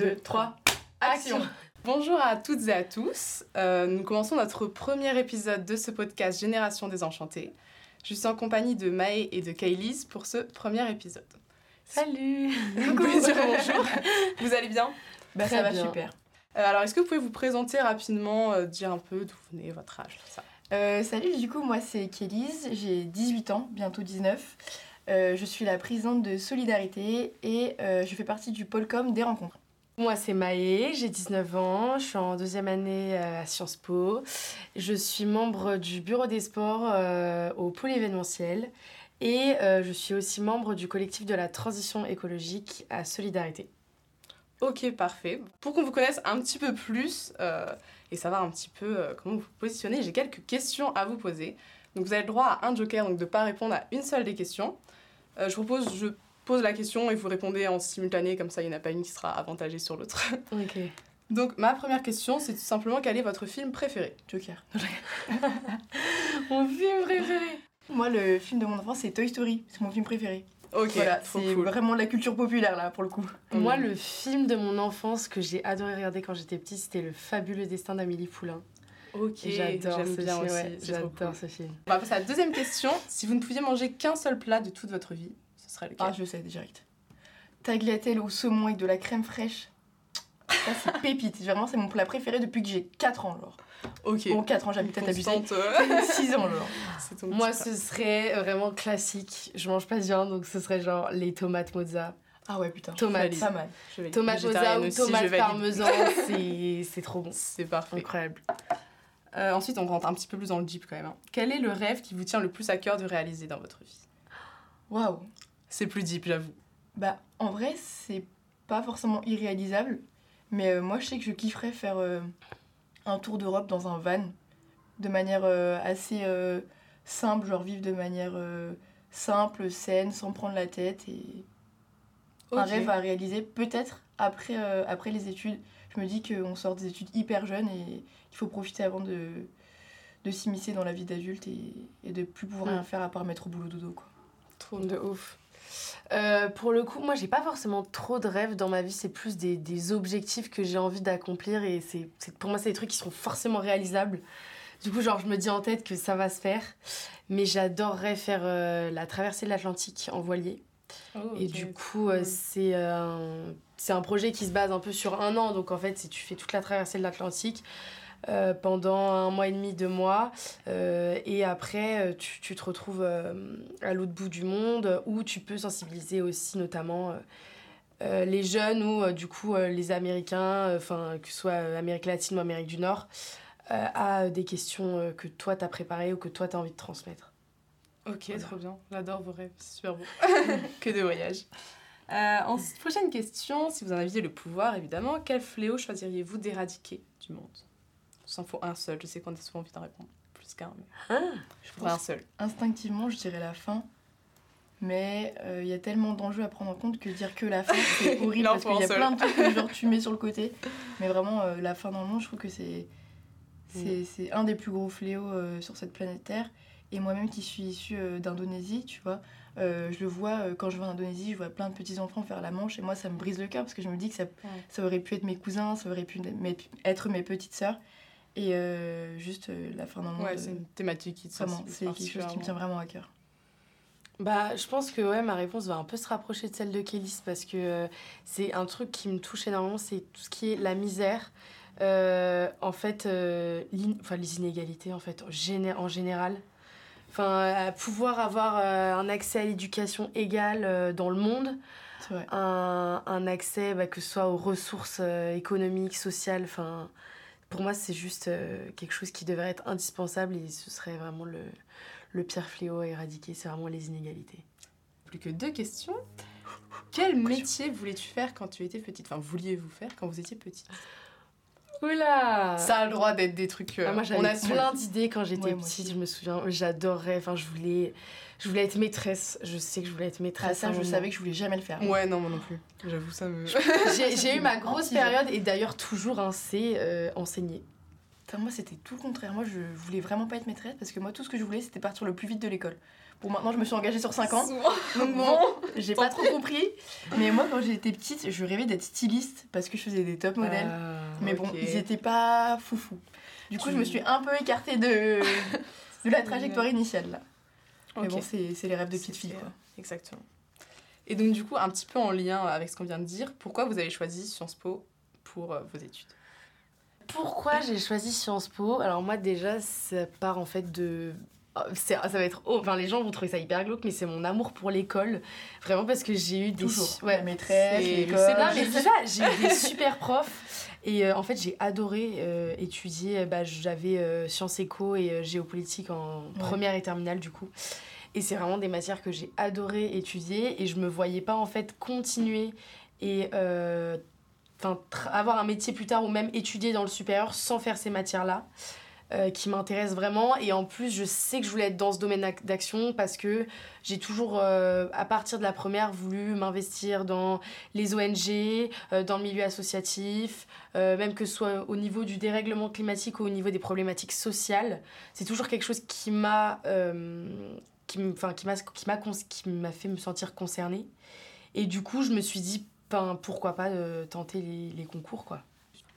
2, 3, action Bonjour à toutes et à tous. Euh, nous commençons notre premier épisode de ce podcast Génération Désenchantée. Je suis en compagnie de Maë et de Kaylise pour ce premier épisode. Salut bonjour. Vous allez bien? Bah Très ça va bien. super. Euh, Alors, est-ce que vous pouvez vous présenter rapidement, euh, dire un peu d'où vous venez, votre âge, tout ça? Euh, salut, du coup, moi c'est Kélise, j'ai 18 ans, bientôt 19. Euh, je suis la présidente de Solidarité et euh, je fais partie du pôle com des rencontres. Moi, c'est Maë, j'ai 19 ans, je suis en deuxième année euh, à Sciences Po. Je suis membre du bureau des sports euh, au pôle événementiel et euh, je suis aussi membre du collectif de la transition écologique à Solidarité. Ok, parfait. Pour qu'on vous connaisse un petit peu plus euh, et savoir un petit peu comment vous vous positionnez, j'ai quelques questions à vous poser. Donc vous avez le droit à un joker, donc de ne pas répondre à une seule des questions. Je propose, je pose la question et vous répondez en simultané, comme ça il n'y en a pas une qui sera avantagée sur l'autre. Ok. Donc ma première question, c'est tout simplement quel est votre film préféré? Joker. Mon film préféré Moi, le film de mon enfance, c'est Toy Story, c'est mon film préféré. Ok, voilà, c'est cool. vraiment de la culture populaire là pour le coup. Moi, Mm. le film de mon enfance que j'ai adoré regarder quand j'étais petite, c'était Le fabuleux destin d'Amélie Poulain. Ok, J'adore j'aime ce bien film, aussi. ouais, j'adore cool. ce film. On va passer à la deuxième question. Si vous ne pouviez manger qu'un seul plat de toute votre vie, lequel Ah, je sais direct. Tagliatelle au saumon avec de la crème fraîche. Ça, c'est pépite. Vraiment, c'est mon plat préféré depuis que j'ai 4 ans. Genre. Ok. Bon, 4 ans, j'habite à t'abuser. Constante, euh, 6 ans, genre. c'est ton Moi, ce serait vraiment classique. Je mange pas de viande, donc ce serait genre les tomates mozza. Ah ouais, putain. Tomates. Pas mal. Tomates mozza ou aussi, valide. parmesan, c'est c'est trop bon. C'est parfait. Incroyable. Euh, ensuite, on rentre un petit peu plus dans le deep quand même. hein. Quel est le rêve qui vous tient le plus à cœur de réaliser dans votre vie? Waouh. C'est plus deep, j'avoue. Bah, en vrai, c'est pas forcément irréalisable. Mais euh, moi, je sais que je kifferais faire euh, un tour d'Europe dans un van. De manière euh, assez simple, genre vivre de manière simple, saine, sans prendre la tête. Et un rêve à réaliser, peut-être après, après les études. Je me dis qu'on sort des études hyper jeunes et il faut profiter avant de, de s'immiscer dans la vie d'adulte et, et de plus pouvoir Mm. rien faire à part mettre au boulot dodo. Quoi. Trop De ouf. Euh, pour le coup, moi, j'ai pas forcément trop de rêves dans ma vie. C'est plus des, des objectifs que j'ai envie d'accomplir. Et c'est pour moi, c'est des trucs qui sont forcément réalisables. Du coup, genre, je me dis en tête que ça va se faire. Mais j'adorerais faire euh, la traversée de l'Atlantique en voilier. Oh, Et du coup, euh, Cool. c'est un, c'est un projet qui se base un peu sur un an. Donc en fait, si tu fais toute la traversée de l'Atlantique euh, pendant un mois et demi, deux mois, euh, et après, euh, tu, tu te retrouves à l'autre bout du monde où tu peux sensibiliser aussi notamment euh, les jeunes ou euh, du coup euh, les Américains, enfin que ce soit Amérique latine ou Amérique du Nord, à des questions que toi t'as préparées ou que toi t'as envie de transmettre. Ok, Voilà. trop bien. J'adore vos rêves, c'est super beau. que de voyages. Ensuite, prochaine question. Si vous en aviez le pouvoir, évidemment, quel fléau choisiriez-vous d'éradiquer du monde? S'en faut un seul. Je sais qu'on a souvent envie d'en répondre plus qu'un, mais Ah, je ferai un seul. Instinctivement, je dirais la fin. Mais euh, il y a tellement d'enjeux à prendre en compte que dire que la fin, c'est horrible parce qu'il y a seul. plein de trucs que genre, tu mets sur le côté. Mais vraiment, euh, la fin dans le monde, je trouve que c'est Mm. c'est c'est un des plus gros fléaux euh, sur cette planète Terre. Et moi-même qui suis issue euh, d'Indonésie, tu vois, euh, je le vois euh, quand je vais en Indonésie, je vois plein de petits-enfants faire la manche et moi ça me brise le cœur parce que je me dis que ça, ça aurait pu être mes cousins, ça aurait pu mes- être mes petites sœurs. Et euh, juste euh, la fin le monde, Ouais, c'est euh, une thématique qui te vraiment, c'est quelque chose qui me tient vraiment à cœur. Bah, je pense que ouais, ma réponse va un peu se rapprocher de celle de Kélis parce que euh, c'est un truc qui me touche énormément, c'est tout ce qui est la misère. Euh, en fait, euh, enfin, les inégalités en fait, en, géné- en général. Enfin, pouvoir avoir euh, un accès à l'éducation égale euh, dans le monde, un, un accès bah, que ce soit aux ressources euh, économiques, sociales, enfin, pour moi c'est juste euh, quelque chose qui devrait être indispensable et ce serait vraiment le, le pire fléau à éradiquer, c'est vraiment les inégalités. Plus que deux questions. Quel métier voulais-tu faire quand tu étais petite? Enfin, vouliez-vous faire quand vous étiez petite? Oula Ça a le droit d'être des trucs. euh, Ah, moi j'avais assume. plein d'idées quand j'étais Ouais, petite, je me souviens, j'adorais, enfin je voulais, je voulais être maîtresse, je sais que je voulais être Ah, maîtresse. ça, un je moment. savais que je voulais jamais le faire. Ouais, non, moi non plus. J'avoue, ça me. J'ai eu ma grosse période et d'ailleurs toujours un C euh, enseigné. Putain, moi, c'était tout le contraire. Moi, je voulais vraiment pas être maîtresse parce que moi, tout ce que je voulais, c'était partir le plus vite de l'école. Bon, maintenant, je me suis engagée sur 5 ans. Donc bon, j'ai pas trop compris. Mais moi, quand j'étais petite, je rêvais d'être styliste parce que je faisais des top modèles. Ah, mais bon, ils étaient pas foufou. Du coup, Tu- je me suis un peu écartée de, de la trajectoire initiale là. Mais bon, c'est c'est les rêves de petite fille quoi. Exactement. Et donc, du coup, un petit peu en lien avec ce qu'on vient de dire, pourquoi vous avez choisi Sciences Po pour euh, vos études? Pourquoi j'ai choisi Sciences Po? Alors moi déjà, ça part en fait de... oh, Ça va être... oh, Enfin, les gens vont trouver ça hyper glauque, mais c'est mon amour pour l'école. Vraiment parce que j'ai eu des... Toujours. Ouais, la maîtresse, c'est- l'école. c'est là, ça, j'ai eu des super profs. Et euh, en fait, j'ai adoré euh, étudier. Bah, J'avais euh, sciences éco et géopolitique en première et terminale, du coup. Et c'est vraiment des matières que j'ai adoré étudier. Et je me voyais pas, en fait, continuer et avoir un métier plus tard ou même étudier dans le supérieur sans faire ces matières-là. Euh, qui m'intéressent vraiment et en plus je sais que je voulais être dans ce domaine d'ac- d'action parce que j'ai toujours euh, à partir de la première voulu m'investir dans les ONG, euh, dans le milieu associatif, même que ce soit au niveau du dérèglement climatique ou au niveau des problématiques sociales. C'est toujours quelque chose qui m'a qui m'a fait me sentir concernée. Et du coup, je me suis dit ben, pourquoi pas tenter les, les concours quoi.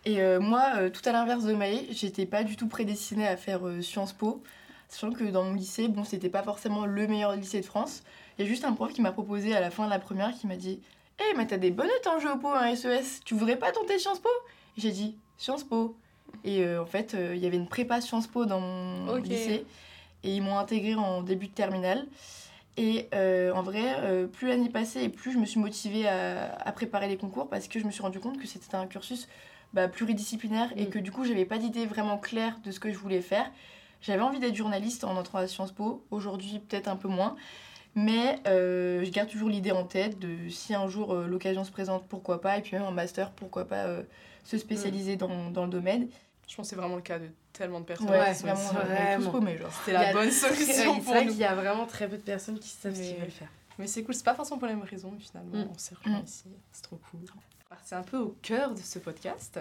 Et euh, moi, euh, tout à l'inverse de Maë, j'étais pas du tout prédestinée à faire euh, Sciences Po. Sachant que dans mon lycée, bon, c'était pas forcément le meilleur lycée de France. Il y a juste un prof qui m'a proposé à la fin de la première qui m'a dit Hé, mais t'as des bonnes notes en géopo, en SES, tu voudrais pas tenter Sciences Po? J'ai dit Sciences Po. Et en fait, il y avait une prépa Sciences Po dans mon lycée. Et ils m'ont intégré en début de terminale. Et euh, en vrai, euh, plus l'année passait et plus je me suis motivée à, à préparer les concours parce que je me suis rendu compte que c'était un cursus bah, pluridisciplinaire et Mm. que du coup, j'avais pas d'idée vraiment claire de ce que je voulais faire. J'avais envie d'être journaliste en entrant à Sciences Po, aujourd'hui peut-être un peu moins. Mais euh, je garde toujours l'idée en tête de si un jour euh, l'occasion se présente, pourquoi pas, et puis même en master, pourquoi pas euh, se spécialiser dans, dans le domaine. Je pense que c'est vraiment le cas de tellement de personnes. Ouais, qui vraiment, vraiment. paumés, genre. C'était Il la a- bonne solution c'est pour vrai nous. qu'il y a vraiment très peu de personnes qui savent ce qu'ils veulent faire. Mais c'est cool, c'est pas forcément pour les mêmes raisons, mais finalement, Mm. on s'est rejoints Mm. ici. C'est trop cool. C'est un peu au cœur de ce podcast.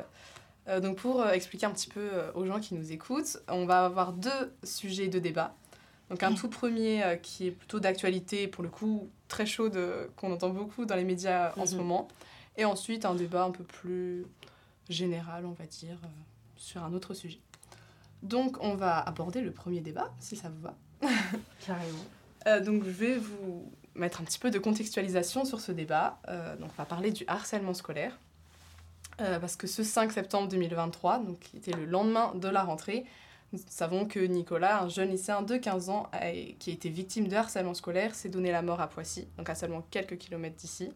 Euh, donc, pour euh, expliquer un petit peu euh, aux gens qui nous écoutent, on va avoir deux sujets de débat. Donc, un tout premier qui est plutôt d'actualité, pour le coup, très chaude, qu'on entend beaucoup dans les médias en ce Mhm. moment. Et ensuite, un débat un peu plus général, on va dire, sur un autre sujet. Donc, on va aborder le premier débat, si ça vous va. Carrément. Euh, donc je vais vous mettre un petit peu de contextualisation sur ce débat. Euh, donc on va parler du harcèlement scolaire. Euh, parce que ce 5 septembre 2023, donc, qui était le lendemain de la rentrée, nous savons que Nicolas, un jeune lycéen de 15 ans qui a été victime de harcèlement scolaire, s'est donné la mort à Poissy, donc à seulement quelques kilomètres d'ici.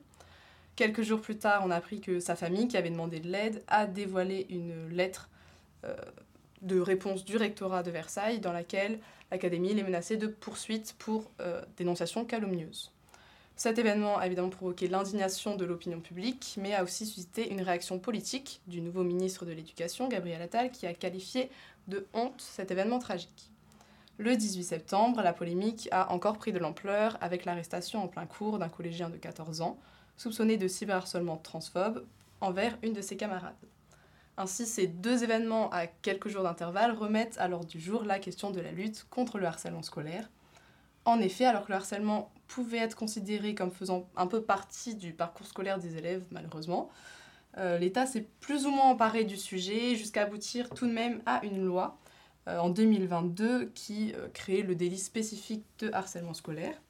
Quelques jours plus tard, on a appris que sa famille, qui avait demandé de l'aide, a dévoilé une lettre euh, de réponse du rectorat de Versailles dans laquelle l'académie les menaçait de poursuites pour euh, dénonciation calomnieuse. Cet événement a évidemment provoqué l'indignation de l'opinion publique, mais a aussi suscité une réaction politique du nouveau ministre de l'Éducation, Gabriel Attal, qui a qualifié de honte cet événement tragique. Le 18 septembre, la polémique a encore pris de l'ampleur avec l'arrestation en plein cours d'un collégien de 14 ans, soupçonné de cyberharcèlement transphobe envers une de ses camarades. Ainsi, ces deux événements à quelques jours d'intervalle remettent à l'ordre du jour la question de la lutte contre le harcèlement scolaire. En effet, alors que le harcèlement pouvait être considéré comme faisant un peu partie du parcours scolaire des élèves, malheureusement, euh, l'État s'est plus ou moins emparé du sujet jusqu'à aboutir tout de même à une loi euh, en 2022 qui euh, créait le délit spécifique de harcèlement scolaire.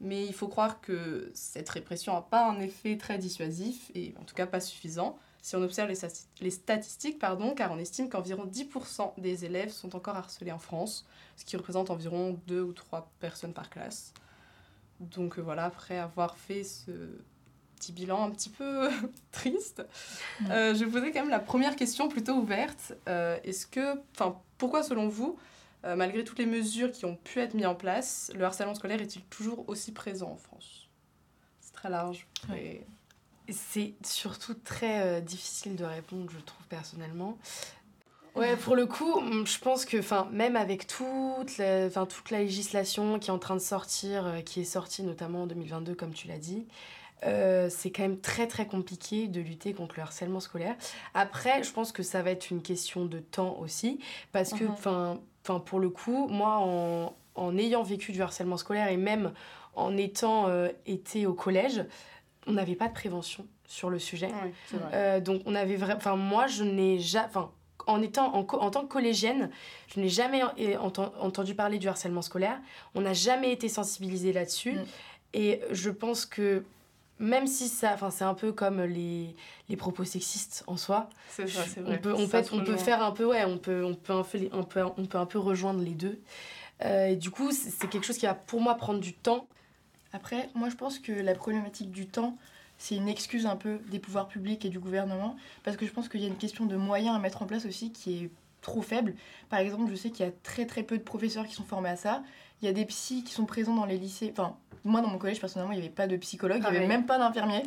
Mais il faut croire que cette répression n'a pas un effet très dissuasif, et en tout cas pas suffisant, si on observe les, stati- les statistiques, pardon, car on estime qu'environ 10% des élèves sont encore harcelés en France, ce qui représente environ 2 ou 3 personnes par classe. Donc euh, voilà, après avoir fait ce petit bilan un petit peu triste, euh, je vous posais quand même la première question plutôt ouverte. Euh, Est-ce que, enfin, pourquoi selon vous, euh, malgré toutes les mesures qui ont pu être mises en place, le harcèlement scolaire est-il toujours aussi présent en France? C'est très large. Ouais. Et- C'est surtout très euh, difficile de répondre, je trouve personnellement. Ouais, pour le coup, mm, je pense que, enfin, même avec toute la, toute la législation qui est en train de sortir, euh, qui est sortie notamment en 2022, comme tu l'as dit, euh, c'est quand même très très compliqué de lutter contre le harcèlement scolaire. Après, je pense que ça va être une question de temps aussi, parce que, Mhm. enfin, enfin, pour le coup, moi, en, en ayant vécu du harcèlement scolaire et même en étant été au collège, on n'avait pas de prévention sur le sujet. donc on avait vraiment... Enfin moi je n'ai jamais... Enfin en, étant en, en, tant que collégienne, je n'ai jamais entendu parler du harcèlement scolaire. On n'a jamais été sensibilisé là-dessus. Mm. Et je pense que même si ça, enfin c'est un peu comme les, les propos sexistes en soi. C'est ça, c'est vrai. On peut, on peut faire un peu, ouais, on peut, on peut, un peu, on peut, on peut un peu rejoindre les deux. Euh, et du coup, c'est quelque chose qui va pour moi prendre du temps. Après, moi je pense que la problématique du temps, c'est une excuse un peu des pouvoirs publics et du gouvernement, parce que je pense qu'il y a une question de moyens à mettre en place aussi qui est trop faible. Par exemple, je sais qu'il y a très très peu de professeurs qui sont formés à ça. Il y a des psys qui sont présents dans les lycées. Enfin, moi dans mon collège personnellement, il n'y avait pas de psychologue, il n'y avait même pas d'infirmier.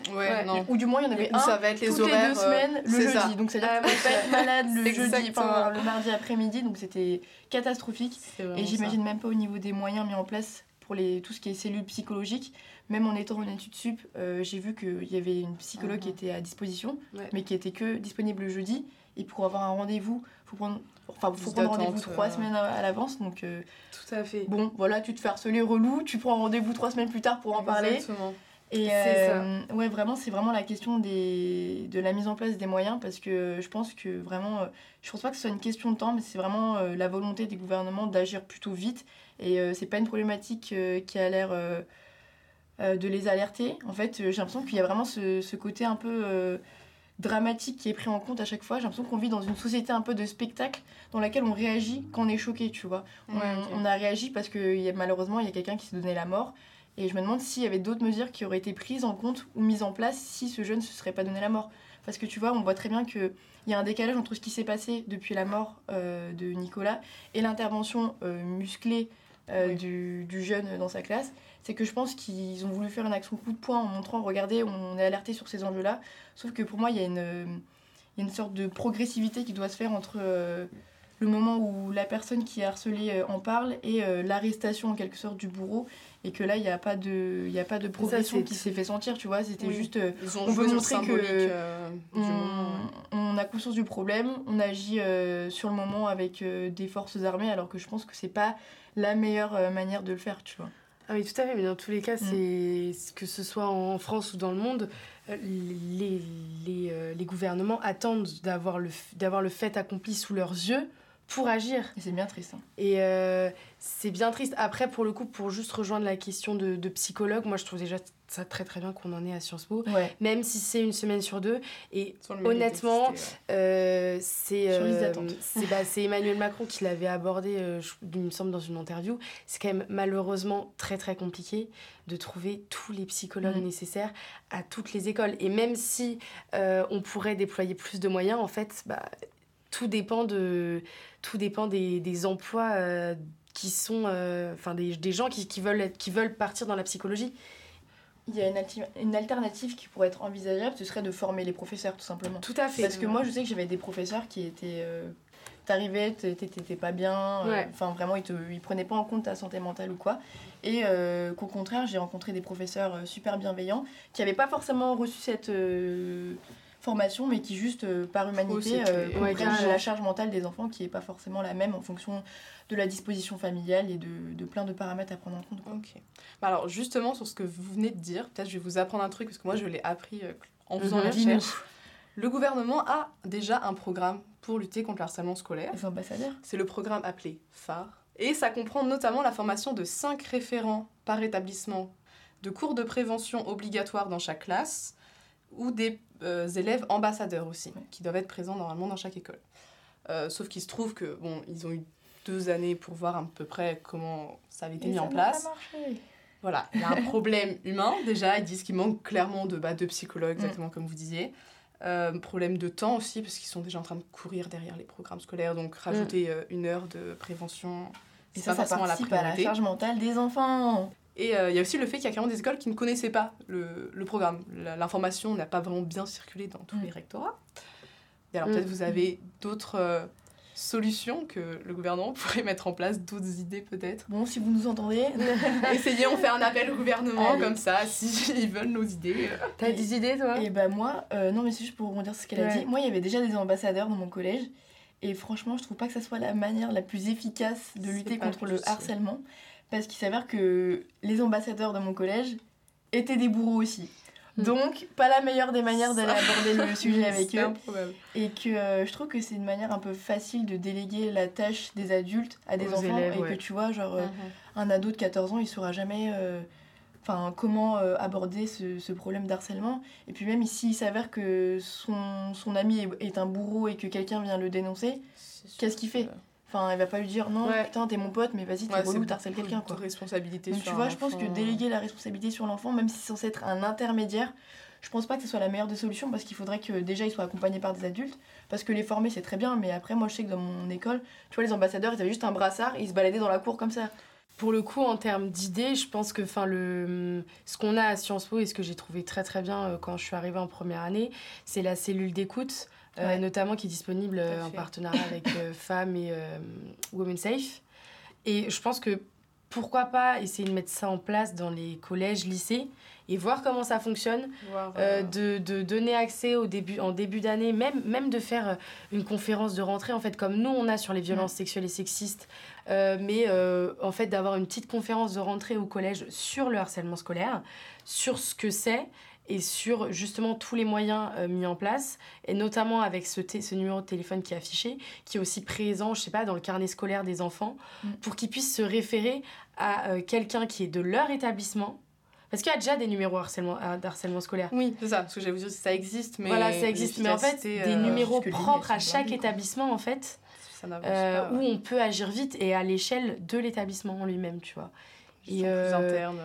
Ou du moins, il y en avait un ça va être les toutes les deux euh, semaines le jeudi. Donc c'est-à-dire qu'on pas être malade le jeudi, enfin le mardi après-midi. Donc c'était catastrophique. Et j'imagine même pas au niveau des moyens mis en place pour les, tout ce qui est cellules psychologiques même en étant en études sup, euh, j'ai vu qu'il y avait une psychologue qui mhm. était à disposition, mais qui était que disponible le jeudi. Et pour avoir un rendez-vous, il faut prendre, enfin, faut prendre rendez-vous trois euh. semaines à, l'avance. Donc, euh, Tout à fait. Bon, voilà, tu te fais harceler relou, tu prends rendez-vous trois semaines plus tard pour en parler. Et ouais, vraiment, c'est vraiment la question des, de la mise en place des moyens parce que je pense que vraiment, je pense pas que ce soit une question de temps, mais c'est vraiment la volonté des gouvernements d'agir plutôt vite. Et c'est pas une problématique qui a l'air euh, de les alerter. En fait, euh, j'ai l'impression qu'il y a vraiment ce, côté un peu euh, dramatique qui est pris en compte à chaque fois. J'ai l'impression qu'on vit dans une société un peu de spectacle dans laquelle on réagit quand on est choqué, tu vois. on, a réagi parce que y a, malheureusement, il y a quelqu'un qui s'est donné la mort. Et je me demande s'il y avait d'autres mesures qui auraient été prises en compte ou mises en place si ce jeune ne se serait pas donné la mort. Parce que tu vois, on voit très bien qu'il y a un décalage entre ce qui s'est passé depuis la mort de Nicolas et l'intervention musclée du, du, jeune dans sa classe c'est que je pense qu'ils ont voulu faire une action coup de poing en montrant, regardez, on est alerté sur ces enjeux-là. Sauf que pour moi, il y, a une, sorte de progressivité qui doit se faire entre euh, le moment où la personne qui est harcelée euh, en parle et euh, l'arrestation en quelque sorte du bourreau. Et que là, il n'y a, pas de, il a pas de progression qui s'est fait sentir, tu vois. C'était juste. on veut montrer que. On, on, a conscience du problème, on agit sur le moment avec des forces armées, alors que je pense que c'est pas la meilleure manière de le faire, tu vois. Ah oui, tout à fait, mais dans tous les cas, mm. c'est que ce soit en France ou dans le monde, euh, les, les, euh, les gouvernements attendent d'avoir le, le fait accompli sous leurs yeux pour agir. Et c'est bien triste. Hein. Et euh, c'est bien triste. Après, pour le coup, pour juste rejoindre la question de, de psychologue, moi je trouve déjà ça très très bien qu'on en ait à Sciences Po, même si c'est une semaine sur deux. Et honnêtement, euh, c'est euh, bah, Emmanuel Macron qui l'avait abordé, euh, il me semble, dans une interview. C'est quand même malheureusement très très compliqué de trouver tous les psychologues nécessaires à toutes les écoles. Et même si on pourrait déployer plus de moyens, en fait, bah, tout dépend, de, tout dépend des, des emplois qui sont enfin des, des, gens qui, qui, veulent qui veulent partir dans la psychologie il y a une, une, alternative qui pourrait être envisageable, ce serait de former les professeurs tout simplement. Tout à fait. Parce que moi je sais que j'avais des professeurs qui étaient... Euh, T'arrivais, t'étais pas bien, euh, enfin vraiment ils, te, ils prenaient pas en compte ta santé mentale ou quoi. Et euh, qu'au contraire j'ai rencontré des professeurs euh, super bienveillants qui n'avaient pas forcément reçu cette formation mais qui juste par humanité comprennent la charge mentale des enfants qui est pas forcément la même en fonction de la disposition familiale et de, de plein de paramètres à prendre en compte. Ok. Bah alors justement sur ce que vous venez de dire, peut-être je vais vous apprendre un truc parce que moi je l'ai appris euh, en faisant mm -hmm. recherches. Le gouvernement a déjà un programme pour lutter contre le harcèlement scolaire. Les ambassadeurs C'est le programme appelé phare. Et ça comprend notamment la formation de 5 référents par établissement, de cours de prévention obligatoires dans chaque classe, ou des euh, élèves ambassadeurs aussi, qui doivent être présents normalement dans chaque école. Euh, sauf qu'il se trouve que bon, ils ont eu deux années pour voir à peu près comment ça avait été mis en place. Voilà, il y a un problème humain déjà. Ils disent qu'il manque clairement de, bah, de psychologues, mm. exactement comme vous disiez. Euh, problème de temps aussi, parce qu'ils sont déjà en train de courir derrière les programmes scolaires. Donc rajouter mm. euh, une heure de prévention, c'est pas forcément la priorité. à la charge mentale des enfants. Et euh, il y a aussi le fait qu'il y a carrément des écoles qui ne connaissaient pas le, le programme. L'information n'a pas vraiment bien circulé dans tous mm. les rectorats. Et alors peut-être vous avez d'autres solutions que le gouvernement pourrait mettre en place, d'autres idées peut-être? Bon, si vous nous entendez, essayez, on fait un appel au gouvernement comme ça, s'ils ils veulent nos idées. T'as des idées toi? Et bah moi, euh, non mais c'est juste pour rebondir sur ce qu'elle a dit. Moi, il y avait déjà des ambassadeurs dans mon collège. Et franchement, je trouve pas que ça soit la manière la plus efficace de lutter contre le harcèlement. Parce qu'il s'avère que les ambassadeurs de mon collège étaient des bourreaux aussi. Hmm. Donc, pas la meilleure des manières d'aller aborder le sujet avec eux. Et que euh, je trouve que c'est une manière un peu facile de déléguer la tâche des adultes à des enfants. et que tu vois, genre, euh, mhm. un ado de 14 ans, il saura jamais euh, enfin comment aborder ce, ce problème d'harcèlement. Et puis même s'il s'avère que son, son ami est, est, un bourreau et que quelqu'un vient le dénoncer, qu'est-ce qu'il fait? Enfin, elle va pas lui dire non, putain, t'es mon pote, mais vas-y, t'es ouais, relou, t'harcèles quelqu'un. quoi. responsabilité Donc, tu vois, je pense que déléguer la responsabilité sur l'enfant, même si c'est censé être un intermédiaire, je pense pas que ce soit la meilleure des solutions parce qu'il faudrait que déjà ils soient accompagnés par des adultes. Parce que les former, c'est très bien, mais après, moi, je sais que dans mon école, tu vois, les ambassadeurs, ils avaient juste un brassard et ils se baladaient dans la cour comme ça. Pour le coup, en termes d'idées, je pense que le, ce qu'on a à Sciences Po et ce que j'ai trouvé très très bien euh, quand je suis arrivée en première année, c'est la cellule d'écoute euh, notamment qui est disponible euh, en partenariat avec euh, Femmes et Women Safe. Et je pense que pourquoi pas essayer de mettre ça en place dans les collèges, lycées et voir comment ça fonctionne, de, de, donner accès au début, en début d'année, même, même de faire une conférence de rentrée, en fait, comme nous on a sur les violences mm. sexuelles et sexistes, mais en fait d'avoir une petite conférence de rentrée au collège sur le harcèlement scolaire, sur ce que c'est et sur justement tous les moyens euh, mis en place, et notamment avec ce, ce numéro de téléphone qui est affiché, qui est aussi présent, je sais pas, dans le carnet scolaire des enfants, mm. pour qu'ils puissent se référer à euh, quelqu'un qui est de leur établissement. Parce qu'il y a déjà des numéros harcèlement, euh, d'harcèlement scolaire. Oui, c'est ça, parce que j'avais vous dire, ça existe, mais. Voilà, ça existe, mais en fait, des numéros propres à chaque établissement, en fait, où on peut agir vite et à l'échelle de l'établissement en lui-même, tu vois. Et plus interne,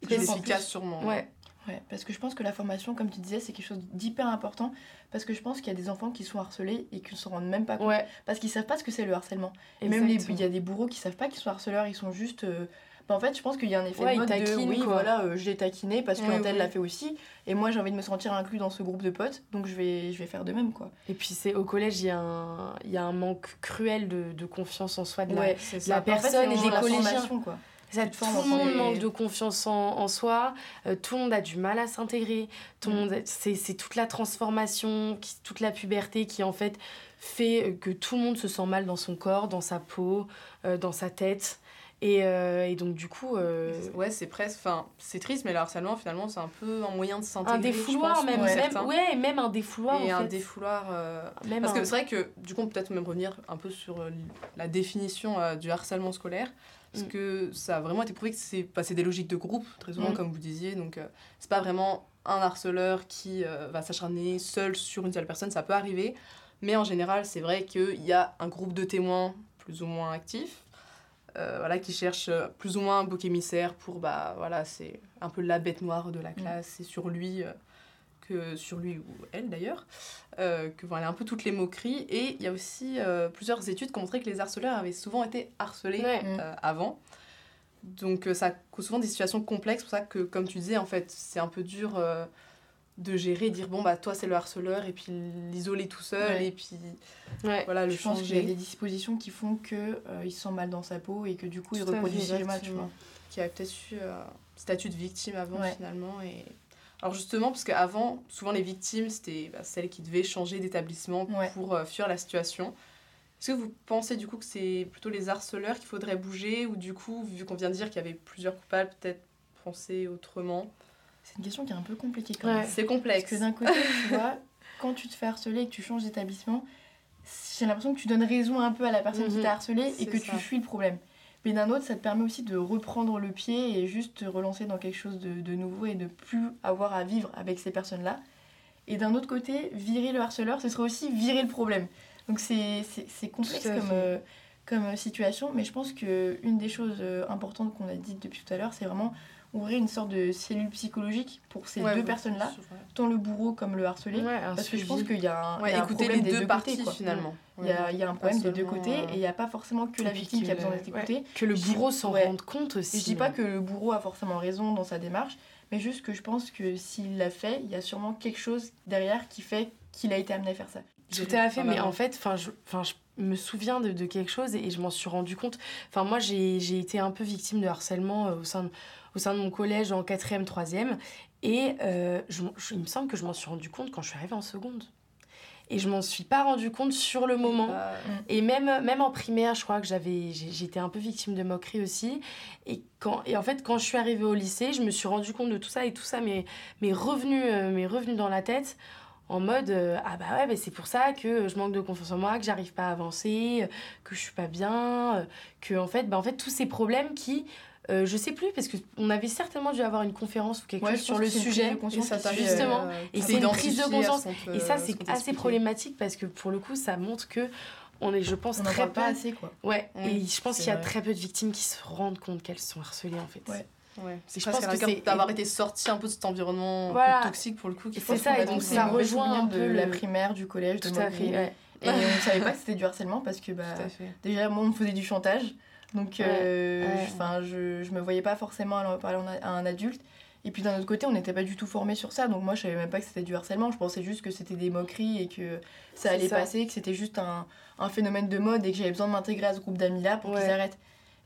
plus efficace, sûrement. Ouais. Ouais, parce que je pense que la formation, comme tu disais, c'est quelque chose d'hyper important. Parce que je pense qu'il y a des enfants qui sont harcelés et qui ne se rendent même pas compte. Parce qu'ils savent pas ce que c'est le harcèlement. Et même il y a des bourreaux qui savent pas qu'ils sont harceleurs, ils sont juste. Euh, bah, en fait, je pense qu'il y a un effet de mode de oui, voilà, euh, je l'ai taquiné parce que l'a fait aussi. Et moi, j'ai envie de me sentir inclus dans ce groupe de potes, donc je vais, je vais faire de même, quoi. Et puis, c'est au collège, il y, a un, y a un manque cruel de, de confiance en soi de la, la personne et des collégiens. Quoi tout le monde manque de confiance en, soi, euh, tout le monde a du mal à s'intégrer, tout le mm. monde c'est toute la transformation, toute la puberté qui en fait fait que tout le monde se sent mal dans son corps, dans sa peau, euh, dans sa tête. Et, euh, et, donc du coup ouais c'est presque enfin c'est triste mais le harcèlement finalement c'est un peu un moyen de s'intégrer un défouloir même, même ouais même un défouloir et un défouloir même parce que c'est vrai que du coup peut-être même revenir un peu sur la définition du harcèlement scolaire parce mm. que ça a vraiment été prouvé que c'est bah, des logiques de groupe, très souvent, mm. comme vous disiez. Donc, euh, c'est pas vraiment un harceleur qui euh, va s'acharner seul sur une seule personne, ça peut arriver. Mais en général, c'est vrai qu'il y a un groupe de témoins plus ou moins actifs, euh, voilà, qui cherchent plus ou moins un bouc émissaire pour, bah voilà, c'est un peu la bête noire de la mm. classe, c'est sur lui que sur lui ou elle d'ailleurs, euh, que voilà un peu toutes les moqueries. Et il y a aussi euh, plusieurs études qui ont montré que les harceleurs avaient souvent été harcelés euh, avant. Donc ça cause souvent des situations complexes, pour ça que comme tu disais en fait c'est un peu dur de gérer, dire bon bah toi c'est le harceleur et puis l'isoler tout seul et puis voilà le Je pense qu'il y a des dispositions qui font que il se sent mal dans sa peau et que du coup il reproduit le mal, tu vois. Qui a peut-être eu statut de victime avant finalement et alors justement, parce qu'avant, souvent les victimes, c'était bah, celles qui devaient changer d'établissement pour euh, fuir la situation. Est-ce que vous pensez du coup que c'est plutôt les harceleurs qu'il faudrait bouger ou du coup, vu qu'on vient de dire qu'il y avait plusieurs coupables, peut-être penser autrement? C'est une question qui est un peu compliquée quand même. C'est complexe. Parce que d'un côté, tu vois, quand tu te fais harceler et que tu changes d'établissement, j'ai l'impression que tu donnes raison un peu à la personne qui mhm. t'a harcelé et que tu fuis le problème. Mais d'un autre, ça te permet aussi de reprendre le pied et juste te relancer dans quelque chose de, de nouveau et de plus avoir à vivre avec ces personnes-là. Et d'un autre côté, virer le harceleur, ce serait aussi virer le problème. Donc c'est complexe comme, euh, comme situation, mais je pense qu'une des choses euh, importantes qu'on a dites depuis tout à l'heure, c'est vraiment ouvrir une sorte de cellule psychologique pour ces deux personnes-là, tant le bourreau comme le harcelé. parce que je pense qu'il y a un, y a un problème des deux, parties côtés, finalement. Il y, a, il y, a, un problème des deux côtés et il n'y a pas forcément que la victime qui a besoin d'être écoutée. Que le bourreau s'en rende compte aussi. je dis pas que le bourreau a forcément raison dans sa démarche, mais juste que je pense que s'il l'a fait, il y a sûrement quelque chose derrière qui fait qu'il a été amené à faire ça. Tout à fait, mais en fait, enfin, je, je me souviens de, de, quelque chose et je m'en suis rendu compte. Enfin, moi, j'ai été un peu victime de harcèlement euh, au sein de au sein de mon collège en 4e, 3e. Et euh, je, il me semble que je m'en suis rendu compte quand je suis arrivée en seconde. et je m'en suis pas rendu compte sur le moment. Bah, Et même, même en primaire, je crois que j'avais, j'étais un peu victime de moquerie aussi. Et, quand, et en fait, quand je suis arrivée au lycée, je me suis rendu compte de tout ça et tout ça m'est revenu, euh, revenu dans la tête en mode euh, ah bah ouais, bah c'est pour ça que je manque de confiance en moi, que j'arrive pas à avancer, euh, que je suis pas bien, euh, que en fait, bah en fait tous ces problèmes qui euh, je sais plus parce que on avait certainement dû avoir une conférence ou quelque Ouais, chose sur le sujet et ça fait, justement. euh, Et c'est une prise de conscience. qu'on et ça ce c'est qu'on assez problématique parce que pour le coup ça montre que on est je pense On très parle peu pas assez, quoi. Ouais, et je pense qu'il y a vrai. très peu de victimes qui se rendent compte qu'elles sont harcelées en fait. Ouais. Ouais. C'est Je pense que d'avoir été sorti un peu de cet environnement Voilà. toxique pour le coup. qui C'est ça, qu'on et donc ça rejoint un peu la primaire, du collège, de Tout à fait. Et on savait pas que c'était du harcèlement parce que bah, déjà, moi, on me faisait du chantage. Donc, Ouais, euh, ouais. je- je, je me voyais pas forcément en parler à un adulte. Et puis d'un autre côté, on n'était pas du tout formé sur ça. Donc moi, je savais même pas que c'était du harcèlement. Je pensais juste que c'était des moqueries et que ça allait ça. passer, que c'était juste un, un phénomène de mode et que j'avais besoin de m'intégrer à ce groupe d'amis-là pour qu'ils arrêtent.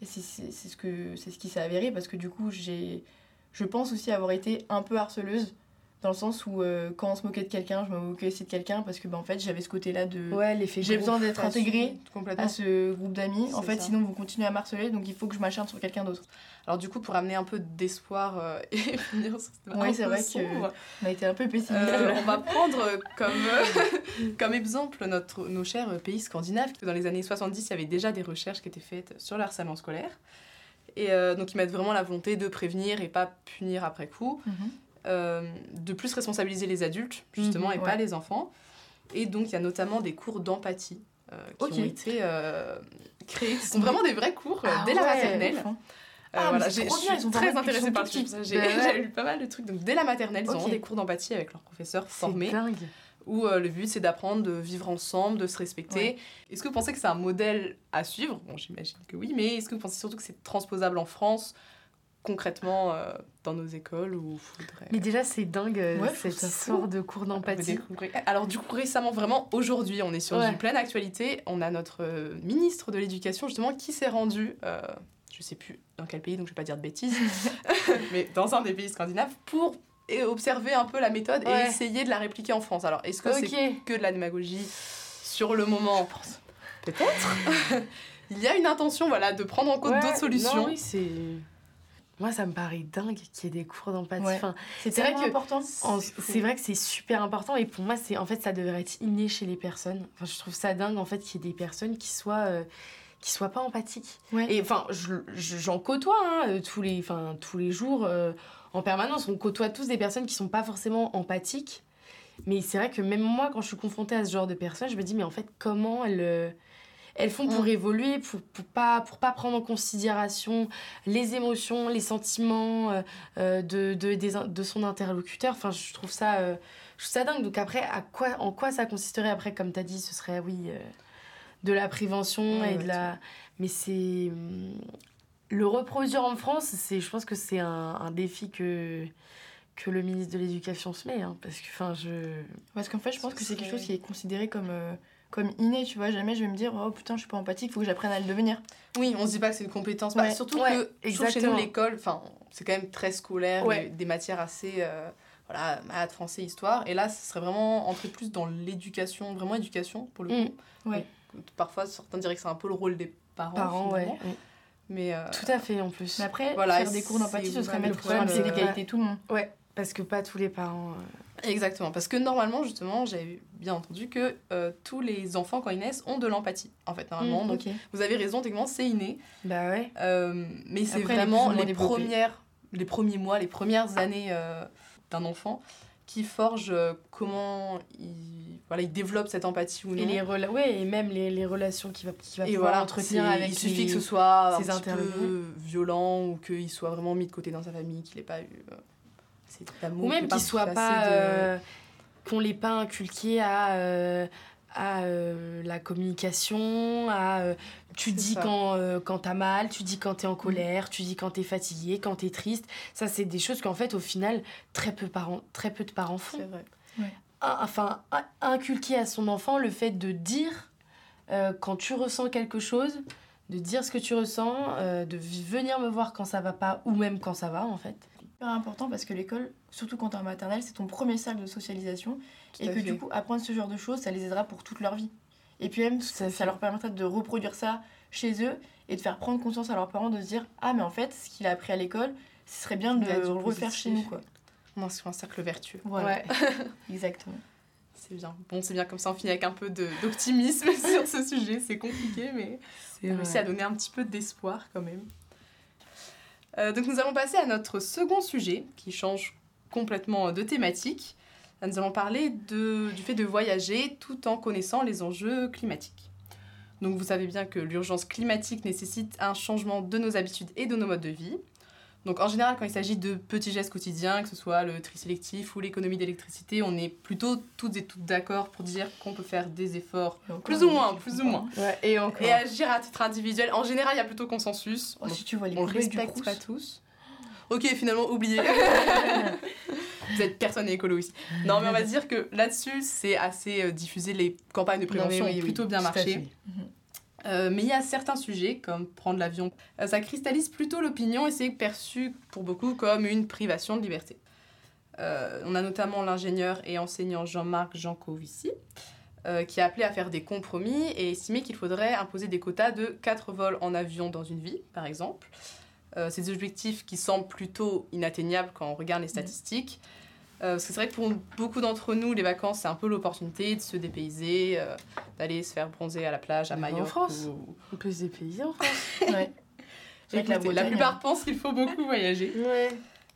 Et c'est ce, que- c'est ce qui s'est avéré parce que du coup, j'ai, je pense aussi avoir été un peu harceleuse. Dans le sens où euh, quand on se moquait de quelqu'un, je me moquais aussi de quelqu'un parce que bah, en fait, j'avais ce côté-là de... Ouais, J'ai besoin d'être complètement. à ce groupe d'amis. En fait, ça. sinon vous continuez à marceler, donc il faut que je m'acharne sur quelqu'un d'autre. Alors du coup, pour amener un peu d'espoir euh, et finir sur un c'est vrai que- sombre, On a été un peu pessimiste. euh, on va prendre comme, euh, comme exemple notre, nos chers pays scandinaves. Dans les années 70, il y avait déjà des recherches qui étaient faites sur le harcèlement scolaire. Et donc ils mettent vraiment la volonté de prévenir et pas punir après coup. Mhm. Euh, de plus responsabiliser les adultes, justement, Mhm, et ouais. pas les enfants. Et donc, il y a notamment des cours d'empathie euh, qui ont été euh, créés. Ce sont vraiment des vrais cours euh, Ah dès la maternelle. Euh, Ah, voilà, j'ai- je suis très intéressée par le tout sujet. J'ai Bah j'ai lu pas mal de trucs. Donc, dès la maternelle, ils ont des cours d'empathie avec leurs professeurs C'est formés, dingue. où euh, le but c'est d'apprendre de vivre ensemble, de se respecter. Ouais. Est-ce que vous pensez que c'est un modèle à suivre? Bon, j'imagine que oui, mais est-ce que vous pensez surtout que c'est transposable en France? Concrètement euh, dans nos écoles ou faudrait Mais déjà, c'est dingue euh, Ouais, cette histoire de cours Vous d'empathie. découvrez- Alors du coup récemment vraiment aujourd'hui on est sur Ouais. du pleine actualité. On a notre euh, ministre de l'éducation justement qui s'est rendu euh, je sais plus dans quel pays donc je vais pas dire de bêtises mais dans un des pays scandinaves pour et observer un peu la méthode et essayer de la répliquer en France. Alors est-ce que Ok. c'est que de la démagogie sur le moment? Peut-être. Il y a une intention voilà de prendre en compte d'autres solutions. Non, oui, c'est... Moi, ça me paraît dingue qu'il y ait des cours d'empathie. Ouais. Enfin, C'est vrai que- important. C'est vrai que c'est super important et pour moi, c'est en fait, ça devrait être inné chez les personnes. Enfin, je trouve ça dingue en fait qu'il y ait des personnes qui soient euh, qui soient pas empathiques. Ouais. Et enfin, je- je- j'en côtoie hein, euh, tous les, enfin tous les jours euh, en permanence. On côtoie tous des personnes qui sont pas forcément empathiques. Mais c'est vrai que même moi, quand je suis confrontée à ce genre de personnes, je me dis mais en fait, comment elles euh, elles font pour Mm. évoluer, pour, pour pas pour pas prendre en considération les émotions, les sentiments euh, euh, de, de, des in- de son interlocuteur. Enfin, je trouve ça, euh, je trouve ça dingue. Donc après, à quoi, en quoi ça consisterait après, comme tu as dit, ce serait, oui, euh, de la prévention Ouais, et ouais, de la... Mais c'est... hum, Le reproduire en France, c'est, je pense que c'est un, un défi que, que le ministre de l'Éducation se met. hein, parce que, enfin, je... Parce qu'en fait, je pense que c'est quelque chose qui est considéré comme, euh, comme inné, tu vois. Jamais je vais me dire, oh putain, je suis pas empathique, faut que j'apprenne à le devenir. Oui, on se dit pas que c'est une compétence. Bah, Ouais, surtout ouais, que je trouve chez exactement. nous, l'école, enfin, c'est quand même très scolaire, Ouais. des, matières assez. euh, voilà, maths, français, histoire. Et là, ce serait vraiment entrer plus dans l'éducation, vraiment éducation pour le Mm. coup. Ouais. Parfois, certains diraient que c'est un peu le rôle des parents. Parents, ouais. finalement. Mais euh, Tout à fait, en plus. Mais après, Voilà, faire des cours d'empathie, ce serait mettre le sur un pied d'égalité tout le monde. Ouais, parce que pas tous les parents... euh, Exactement, parce que normalement, justement, j'avais bien entendu que euh, tous les enfants, quand ils naissent, ont de l'empathie, en fait, normalement. Mm, Donc, vous avez raison, techniquement, c'est inné. Bah ouais. Euh, mais c'est vraiment les premières, les premiers mois, les premières années d'un enfant qui forgent euh, comment il, voilà, il développe cette empathie ou non. Et, les rela- ouais, et même les, les relations qu'il va, qu'il va Et pouvoir voilà, entretenir avec il suffit les- que ce soit un petit peu violent ou qu'il soit vraiment mis de côté dans sa famille, qu'il n'ait pas eu Ou même qu'ils soient pas. de- euh, qu'on l'ait pas inculqué à. euh, à euh, la communication, à euh, tu C'est dis ça. quand, euh, quand t'as mal, tu dis quand t'es en colère, tu dis quand t'es fatigué, quand t'es triste. Ça, c'est des choses qu'en fait, au final, très peu, parents, très peu de parents font. C'est vrai. Ah, Enfin, in- inculquer à son enfant le fait de dire euh, quand tu ressens quelque chose, de dire ce que tu ressens, euh, de venir me voir quand ça va pas ou même quand ça va, en fait. Super important parce que l'école, surtout quand t'es en maternelle, c'est ton premier cercle de socialisation. et que du coup, apprendre ce genre de choses, ça les aidera pour toute leur vie. Et puis même, ça, ça, leur permettra de reproduire ça chez eux et de faire prendre conscience à leurs parents de se dire Ah, mais en fait, ce qu'il a appris à l'école, ce serait bien de le refaire chez nous. quoi. Moi, c'est un cercle vertueux. Voilà. Exactement. C'est bien. Bon, c'est bien comme ça, on finit avec un peu d'optimisme sur ce sujet. C'est compliqué, mais c'est réussi à donner un petit peu d'espoir quand même. Euh, donc nous allons passer à notre second sujet qui change complètement de thématique. Nous allons parler du fait de voyager tout en connaissant les enjeux climatiques. Vous savez bien que l'urgence climatique nécessite un changement de nos habitudes et de nos modes de vie. Donc en général, quand il s'agit de petits gestes quotidiens, que ce soit le tri sélectif ou l'économie d'électricité, on est plutôt toutes et toutes d'accord pour dire qu'on peut faire des efforts, plus ou moins, plus ou moins. et, et agir à titre individuel. En général, il y a plutôt consensus. Oh, si tu vois les on respecte pas tous. Ok, finalement, oubliez. Vous êtes personne écolo ici. Non, mais on va dire que là-dessus, c'est assez euh, diffusé. Les campagnes de prévention ont plutôt bien marché. Euh, mais il y a certains sujets, comme prendre l'avion, euh, ça cristallise plutôt l'opinion et c'est perçu pour beaucoup comme une privation de liberté. Euh, on a notamment l'ingénieur et enseignant Jean-Marc Jancovici, qui a appelé à faire des compromis et estimé qu'il faudrait imposer des quotas de 4 vols en avion dans une vie, par exemple. ces objectifs qui semblent plutôt inatteignables quand on regarde les statistiques. Euh, parce que c'est vrai que pour beaucoup d'entre nous, les vacances, c'est un peu l'opportunité de se dépayser, euh, d'aller se faire bronzer à la plage, à Mayotte. En France On peut se dépayser en France ouais. la, la, plupart pensent qu'il faut beaucoup voyager. Ouais.